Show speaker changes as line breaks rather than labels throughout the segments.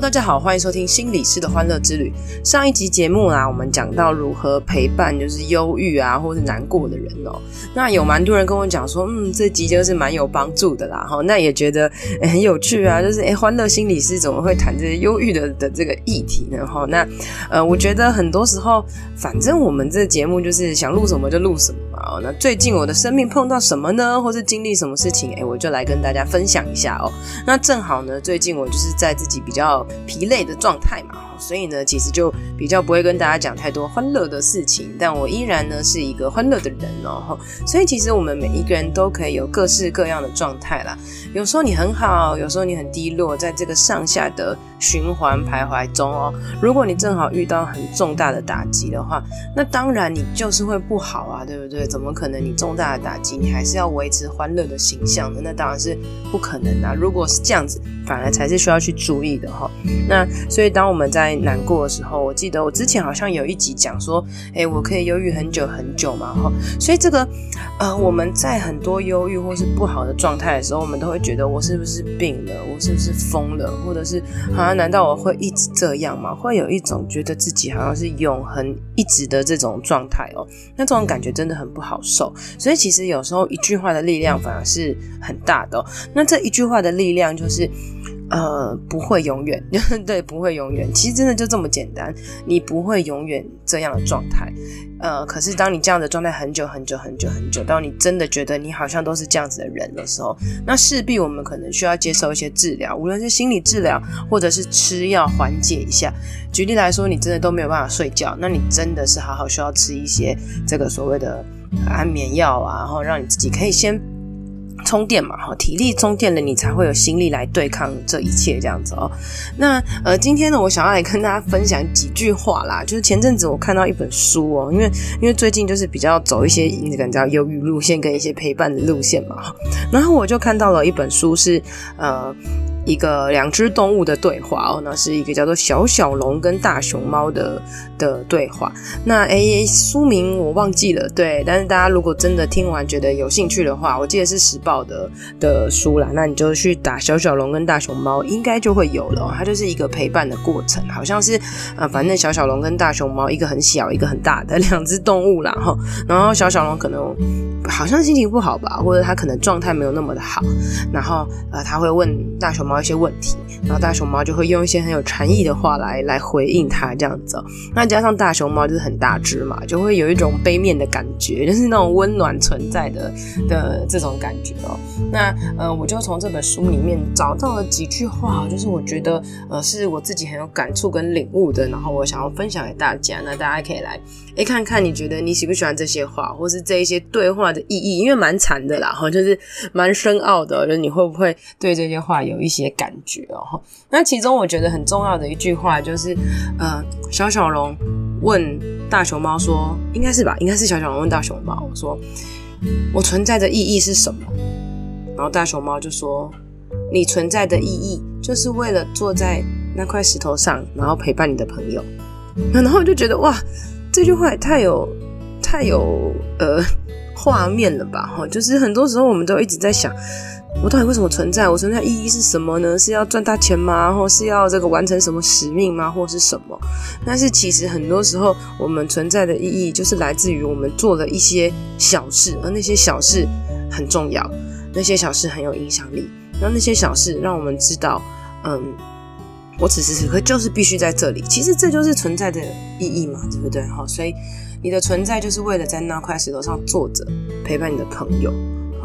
大家好，欢迎收听心理师的欢乐之旅。上一集节目啦，我们讲到如何陪伴就是忧郁啊，或是难过的人哦。那有蛮多人跟我讲说，嗯，这集就是蛮有帮助的啦。哈，那也觉得很有趣啊，就是诶，欢乐心理师怎么会谈这些忧郁的的这个议题呢？哈，那呃，我觉得很多时候，反正我们这节目就是想录什么就录什么嘛。哦，那最近我的生命碰到什么呢？或是经历什么事情？诶，我就来跟大家分享一下哦。那正好呢，最近我就是在自己比较疲累的状态嘛，所以呢，其实就比较不会跟大家讲太多欢乐的事情，但我依然呢是一个欢乐的人哦。所以其实我们每一个人都可以有各式各样的状态啦。有时候你很好，有时候你很低落，在这个上下的循环徘徊中哦。如果你正好遇到很重大的打击的话，那当然你就是会不好啊，对不对？怎么可能你重大的打击，你还是要维持欢乐的形象呢？那当然是不可能啊。如果是这样子，反而才是需要去注意的哈。那所以当我们在难过的时候，我记得我之前好像有一集讲说，诶，我可以忧郁很久很久嘛哈。所以这个呃，我们在很多忧郁或是不好的状态的时候，我们都会觉得我是不是病了？我是不是疯了？或者是啊，难道我会一直这样吗？会有一种觉得自己好像是永恒一直的这种状态哦。那这种感觉真的很不好受。所以其实有时候一句话的力量反而是很大的。那这一句话的力量就是。呃，不会永远，对，不会永远。其实真的就这么简单，你不会永远这样的状态。呃，可是当你这样的状态很久很久很久很久，当你真的觉得你好像都是这样子的人的时候，那势必我们可能需要接受一些治疗，无论是心理治疗或者是吃药缓解一下。举例来说，你真的都没有办法睡觉，那你真的是好好需要吃一些这个所谓的安眠药啊，然后让你自己可以先。充电嘛，哈，体力充电了，你才会有心力来对抗这一切，这样子哦。那呃，今天呢，我想要来跟大家分享几句话啦。就是前阵子我看到一本书哦，因为因为最近就是比较走一些你知道忧郁路线跟一些陪伴的路线嘛，然后我就看到了一本书是呃。一个两只动物的对话哦，那是一个叫做小小龙跟大熊猫的的对话。那诶，书名我忘记了，对，但是大家如果真的听完觉得有兴趣的话，我记得是时报的的书啦，那你就去打小小龙跟大熊猫，应该就会有了。它就是一个陪伴的过程，好像是啊，反正小小龙跟大熊猫，一个很小，一个很大的两只动物啦哈。然后小小龙可能好像心情不好吧，或者他可能状态没有那么的好，然后呃，他会问大熊猫。一些问题，然后大熊猫就会用一些很有禅意的话来来回应他这样子。那加上大熊猫就是很大只嘛，就会有一种杯面的感觉，就是那种温暖存在的的这种感觉哦。那呃，我就从这本书里面找到了几句话，就是我觉得呃是我自己很有感触跟领悟的，然后我想要分享给大家。那大家可以来诶看看，你觉得你喜不喜欢这些话，或是这一些对话的意义？因为蛮禅的啦，哈，就是蛮深奥的，就你会不会对这些话有一些。感觉哦，那其中我觉得很重要的一句话就是，呃，小小龙问大熊猫说，应该是吧，应该是小小龙问大熊猫说，我存在的意义是什么？然后大熊猫就说，你存在的意义就是为了坐在那块石头上，然后陪伴你的朋友。然后我就觉得哇，这句话也太有太有呃 画面了吧？哈，就是很多时候我们都一直在想。我到底为什么存在？我存在意义是什么呢？是要赚大钱吗？或是要这个完成什么使命吗？或是什么？但是其实很多时候，我们存在的意义就是来自于我们做了一些小事，而那些小事很重要，那些小事很有影响力。然后那些小事让我们知道，嗯，我此时此刻就是必须在这里。其实这就是存在的意义嘛，对不对？哈，所以你的存在就是为了在那块石头上坐着，陪伴你的朋友。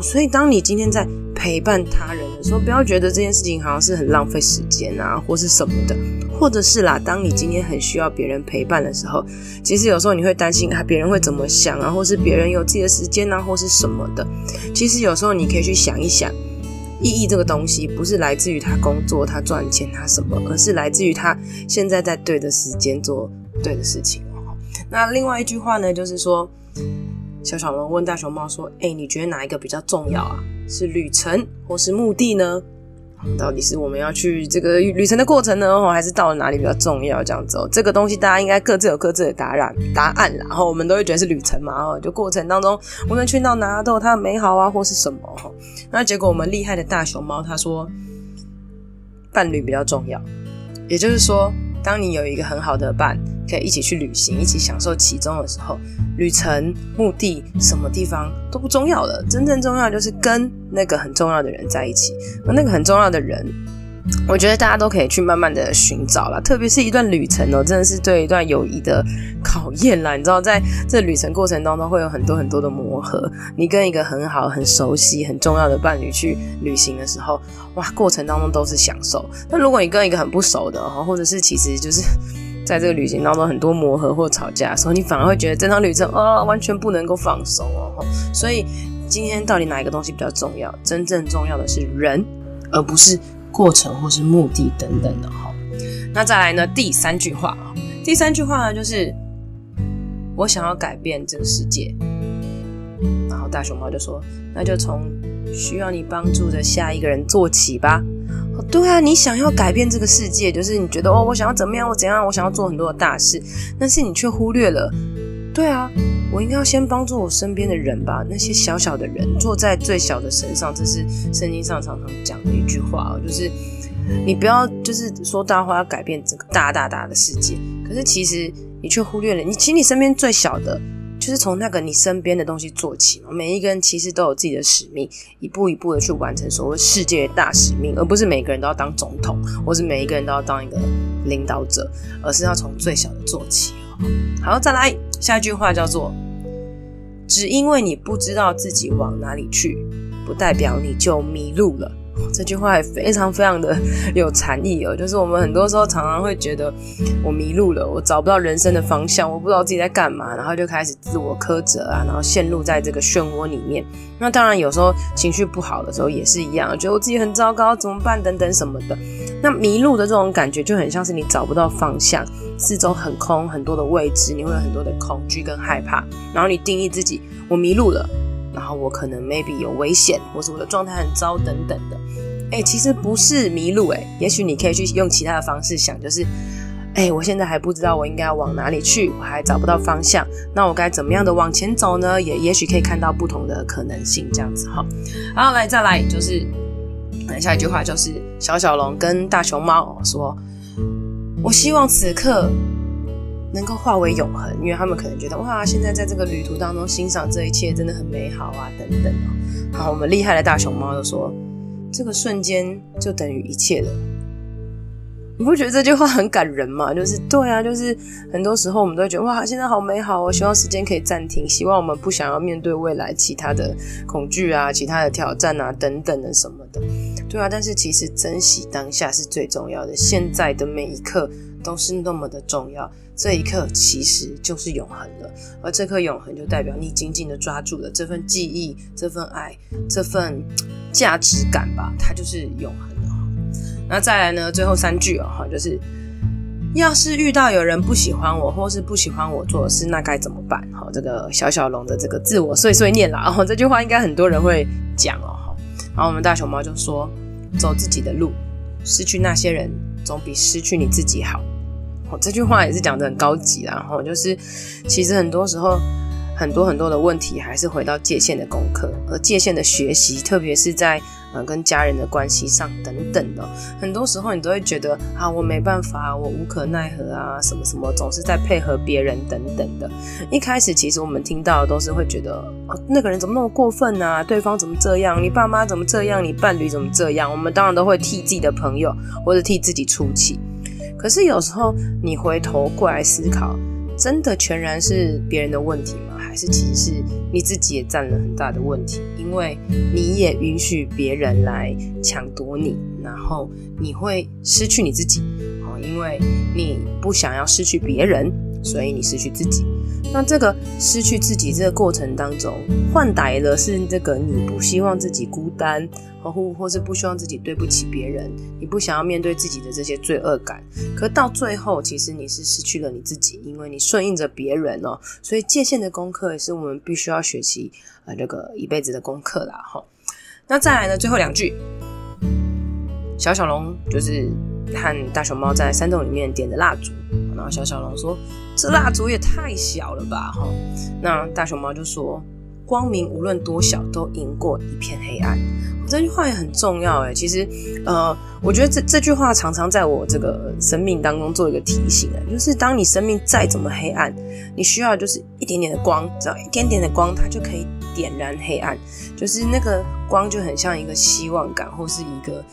所以，当你今天在陪伴他人的时候，不要觉得这件事情好像是很浪费时间啊，或是什么的，或者是啦，当你今天很需要别人陪伴的时候，其实有时候你会担心啊，别人会怎么想啊，或是别人有自己的时间啊，或是什么的。其实有时候你可以去想一想，意义这个东西不是来自于他工作、他赚钱、他什么，而是来自于他现在在对的时间做对的事情哦。那另外一句话呢，就是说。小小龙问大熊猫说：“哎，你觉得哪一个比较重要啊？是旅程或是目的呢？到底是我们要去这个旅程的过程呢，还是到了哪里比较重要？这样子哦，这个东西大家应该各自有各自的答案答案，然后我们都会觉得是旅程嘛，哦，就过程当中无论去到哪都有它的美好啊，或是什么哈。那结果我们厉害的大熊猫他说，伴侣比较重要，也就是说，当你有一个很好的伴，可以一起去旅行，一起享受其中的时候，旅程目的什么地方都不重要了，真正重要就是跟那个很重要的人在一起，而那个很重要的人，我觉得大家都可以去慢慢的寻找啦，特别是一段旅程哦，真的是对一段友谊的考验啦。你知道，在这旅程过程当中会有很多很多的磨合，你跟一个很好、很熟悉、很重要的伴侣去旅行的时候，哇，过程当中都是享受。那如果你跟一个很不熟的，或者是其实就是。在这个旅行当中，很多磨合或吵架的时候，你反而会觉得这趟旅程、哦，完全不能够放松哦。所以今天到底哪一个东西比较重要？真正重要的是人，而不是过程或是目的等等的哈。那再来呢？第三句话啊，第三句话呢，就是我想要改变这个世界。然后大熊猫就说：“那就从需要你帮助的下一个人做起吧。”对啊，你想要改变这个世界，就是你觉得哦，我想要怎么样，我怎样，我想要做很多的大事，但是你却忽略了，对啊，我应该要先帮助我身边的人吧，那些小小的人，坐在最小的身上，这是圣经上常常讲的一句话哦，就是你不要就是说大话要改变这个大大大的世界，可是其实你却忽略了，你请你身边最小的。就是从那个你身边的东西做起嘛，每一个人其实都有自己的使命，一步一步的去完成所谓世界的大使命，而不是每个人都要当总统，或是每一个人都要当一个领导者，而是要从最小的做起。好，再来下一句话叫做：只因为你不知道自己往哪里去，不代表你就迷路了。这句话也非常非常的有禅意哦，就是我们很多时候常常会觉得我迷路了，我找不到人生的方向，我不知道自己在干嘛，然后就开始自我苛责啊，然后陷入在这个漩涡里面。那当然有时候情绪不好的时候也是一样，觉得我自己很糟糕，怎么办等等什么的。那迷路的这种感觉就很像是你找不到方向，四周很空，很多的未知，你会有很多的恐惧跟害怕，然后你定义自己，我迷路了。然后我可能 maybe 有危险，或是我的状态很糟等等的。哎，其实不是迷路，哎，也许你可以去用其他的方式想，就是，哎，我现在还不知道我应该要往哪里去，我还找不到方向，那我该怎么样的往前走呢？也也许可以看到不同的可能性，这样子哈。好，来再来，就是下一句话就是小小龙跟大熊猫说：“我希望此刻。”能够化为永恒，因为他们可能觉得哇，现在在这个旅途当中欣赏这一切真的很美好啊，等等哦。好，我们厉害的大熊猫就说，这个瞬间就等于一切了。你不觉得这句话很感人吗？就是对啊，就是很多时候我们都会觉得哇，现在好美好哦，希望时间可以暂停，希望我们不想要面对未来其他的恐惧啊、其他的挑战啊等等的什么的。对啊，但是其实珍惜当下是最重要的，现在的每一刻都是那么的重要。这一刻其实就是永恒了，而这颗永恒就代表你紧紧的抓住了这份记忆、这份爱、这份价值感吧，它就是永恒的。那再来呢，最后三句哦，哈，就是要是遇到有人不喜欢我，或是不喜欢我做的事，那该怎么办？哈，这个小小龙的这个自我碎碎念啦，哦，这句话应该很多人会讲哦，哈。然后我们大熊猫就说：走自己的路，失去那些人，总比失去你自己好。这句话也是讲的很高级，然后就是其实很多时候很多很多的问题还是回到界限的功课，而界限的学习，特别是在呃跟家人的关系上等等的，很多时候你都会觉得啊，我没办法，我无可奈何啊，什么什么总是在配合别人等等的。一开始其实我们听到的都是会觉得，哦，那个人怎么那么过分啊？对方怎么这样？你爸妈怎么这样？你伴侣怎么这样？我们当然都会替自己的朋友或者替自己出气。可是有时候你回头过来思考，真的全然是别人的问题吗？还是其实是你自己也占了很大的问题？因为你也允许别人来抢夺你，然后你会失去你自己。哦，因为你不想要失去别人，所以你失去自己。那这个失去自己这个过程当中，换来的是这个你不希望自己孤单，或或是不希望自己对不起别人，你不想要面对自己的这些罪恶感。可到最后，其实你是失去了你自己，因为你顺应着别人哦。所以界限的功课也是我们必须要学习呃这个一辈子的功课啦哈。那再来呢，最后两句，小小龙就是和大熊猫在山洞里面点的蜡烛，然后小小龙说：“这蜡烛也太小了吧！”哈，那大熊猫就说。光明无论多小，都赢过一片黑暗。这句话也很重要诶，其实，呃，我觉得这这句话常常在我这个生命当中做一个提醒啊，就是当你生命再怎么黑暗，你需要就是一点点的光，只要一点点的光，它就可以点燃黑暗。就是那个光就很像一个希望感，或是一个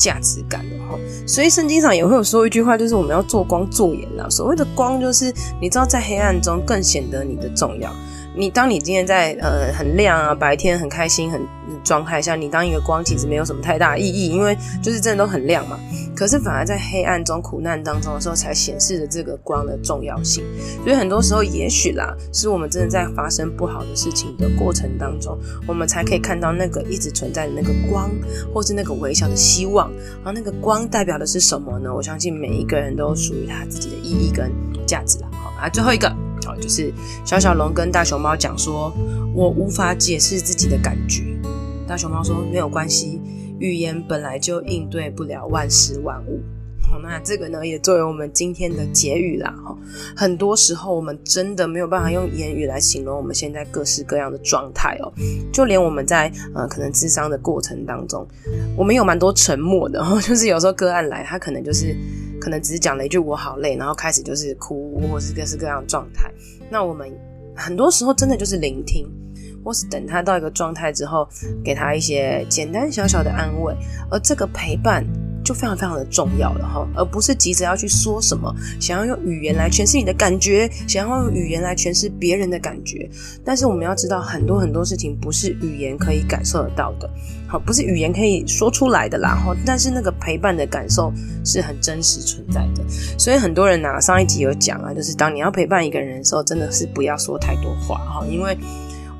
价值感的哈。所以圣经上也会有说一句话，就是我们要做光做盐啦。所谓的光，就是你知道在黑暗中更显得你的重要。你当你今天在呃很亮啊，白天很开心很状态下，你当一个光其实没有什么太大意义，因为就是真的都很亮嘛。可是反而在黑暗中、苦难当中的时候，才显示了这个光的重要性。所以很多时候，也许啦，是我们真的在发生不好的事情的过程当中，我们才可以看到那个一直存在的那个光，或是那个微小的希望。然后那个光代表的是什么呢？我相信每一个人都属于他自己的意义跟价值啦。好，来最后一个。就是小小龙跟大熊猫讲说：“我无法解释自己的感觉。”大熊猫说：“没有关系，语言本来就应对不了万事万物。”好，那这个呢，也作为我们今天的结语啦。哈，很多时候我们真的没有办法用言语来形容我们现在各式各样的状态哦。就连我们在呃可能智商的过程当中，我们有蛮多沉默的。就是有时候个案来，他可能就是。可能只是讲了一句“我好累”，然后开始就是哭，或是各式各样的状态。那我们很多时候真的就是聆听，或是等他到一个状态之后，给他一些简单小小的安慰，而这个陪伴。就非常非常的重要了哈，而不是急着要去说什么，想要用语言来诠释你的感觉，想要用语言来诠释别人的感觉。但是我们要知道，很多很多事情不是语言可以感受得到的，好，不是语言可以说出来的啦哈。但是那个陪伴的感受是很真实存在的。所以很多人呐，上一集有讲啊，就是当你要陪伴一个人的时候，真的是不要说太多话哈，因为。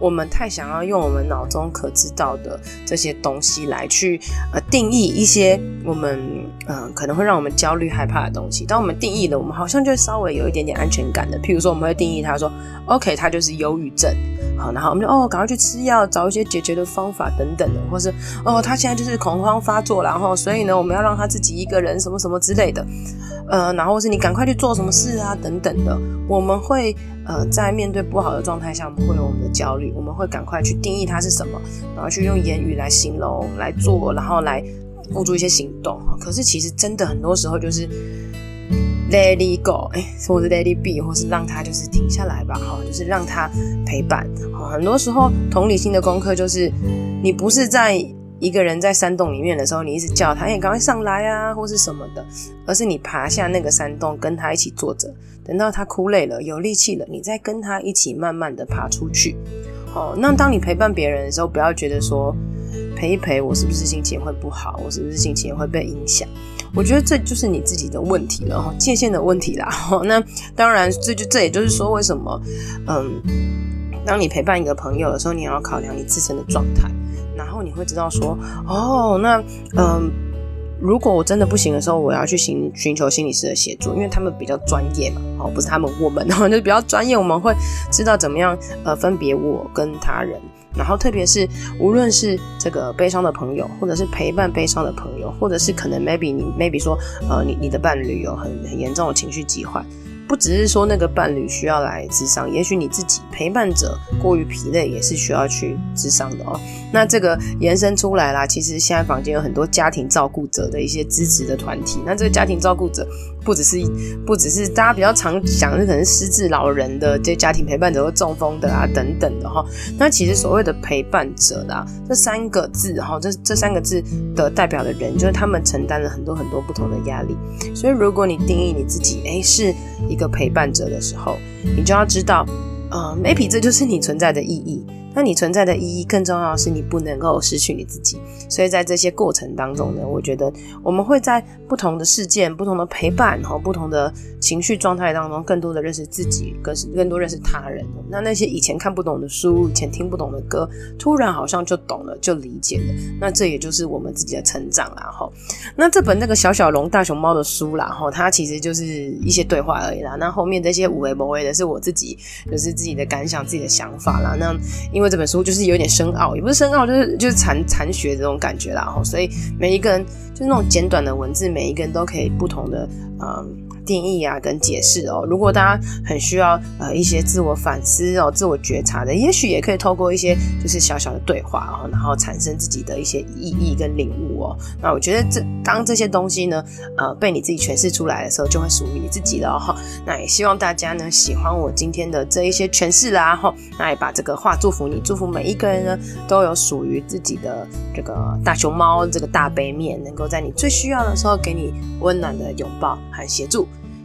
我们太想要用我们脑中可知道的这些东西来去呃定义一些我们嗯、可能会让我们焦虑害怕的东西。当我们定义了，我们好像就稍微有一点点安全感的。譬如说，我们会定义他说，OK，他就是忧郁症。好，然后我们就哦，赶快去吃药，找一些解决的方法等等的，或是哦，他现在就是恐慌发作，然后所以呢，我们要让他自己一个人什么什么之类的，呃，然后是你赶快去做什么事啊等等的，我们会呃在面对不好的状态下，我们会有我们的焦虑，我们会赶快去定义它是什么，然后去用言语来形容来做，然后来付诸一些行动。可是其实真的很多时候就是。Let it go，哎，或者 Let it be，或是让他就是停下来吧，哈，就是让他陪伴。好，很多时候同理心的功课就是，你不是在一个人在山洞里面的时候，你一直叫他，哎，赶快上来啊，或是什么的，而是你爬下那个山洞，跟他一起坐着，等到他哭累了，有力气了，你再跟他一起慢慢的爬出去。哦，那当你陪伴别人的时候，不要觉得说陪一陪，我是不是心情会不好，我是不是心情会被影响？我觉得这就是你自己的问题了，界限的问题啦。那当然，这就这也就是说，为什么嗯，当你陪伴一个朋友的时候，你也要考量你自身的状态，然后你会知道说，哦，那嗯，如果我真的不行的时候，我要去寻寻求心理师的协助，因为他们比较专业嘛，哦，不是他们，我们，然后就比较专业，我们会知道怎么样呃分别我跟他人。然后，特别是无论是这个悲伤的朋友，或者是陪伴悲伤的朋友，或者是可能 maybe 你 maybe 说，呃，你你的伴侣有很很严重的情绪疾患。不只是说那个伴侣需要来智商，也许你自己陪伴者过于疲累，也是需要去智商的哦。那这个延伸出来啦，其实现在房间有很多家庭照顾者的一些支持的团体。那这个家庭照顾者不只是不只是大家比较常讲的，可能失智老人的这些家庭陪伴者或中风的啊等等的哈。那其实所谓的陪伴者啦，这三个字哈，这这三个字的代表的人，就是他们承担了很多很多不同的压力。所以如果你定义你自己，诶，是一个陪伴者的时候，你就要知道，呃，maybe 这就是你存在的意义。那你存在的意义，更重要的是你不能够失去你自己。所以在这些过程当中呢，我觉得我们会在不同的事件、不同的陪伴和不同的情绪状态当中，更多的认识自己，更是更多认识他人。那那些以前看不懂的书、以前听不懂的歌，突然好像就懂了，就理解了。那这也就是我们自己的成长啦。哈，那这本那个小小龙大熊猫的书啦，哈，它其实就是一些对话而已啦。那后面这些无为不为的是我自己，就是自己的感想、自己的想法啦。那因因为这本书就是有点深奥，也不是深奥，就是就是残残学这种感觉啦。哈，所以每一个人就是那种简短的文字，每一个人都可以不同的嗯。定义啊，跟解释哦。如果大家很需要呃一些自我反思哦、自我觉察的，也许也可以透过一些就是小小的对话哦，然后产生自己的一些意义跟领悟哦。那我觉得这当这些东西呢，呃，被你自己诠释出来的时候，就会属于你自己了哈。那也希望大家呢喜欢我今天的这一些诠释啦哈。那也把这个话祝福你，祝福每一个人呢都有属于自己的这个大熊猫这个大杯面，能够在你最需要的时候给你温暖的拥抱和协助。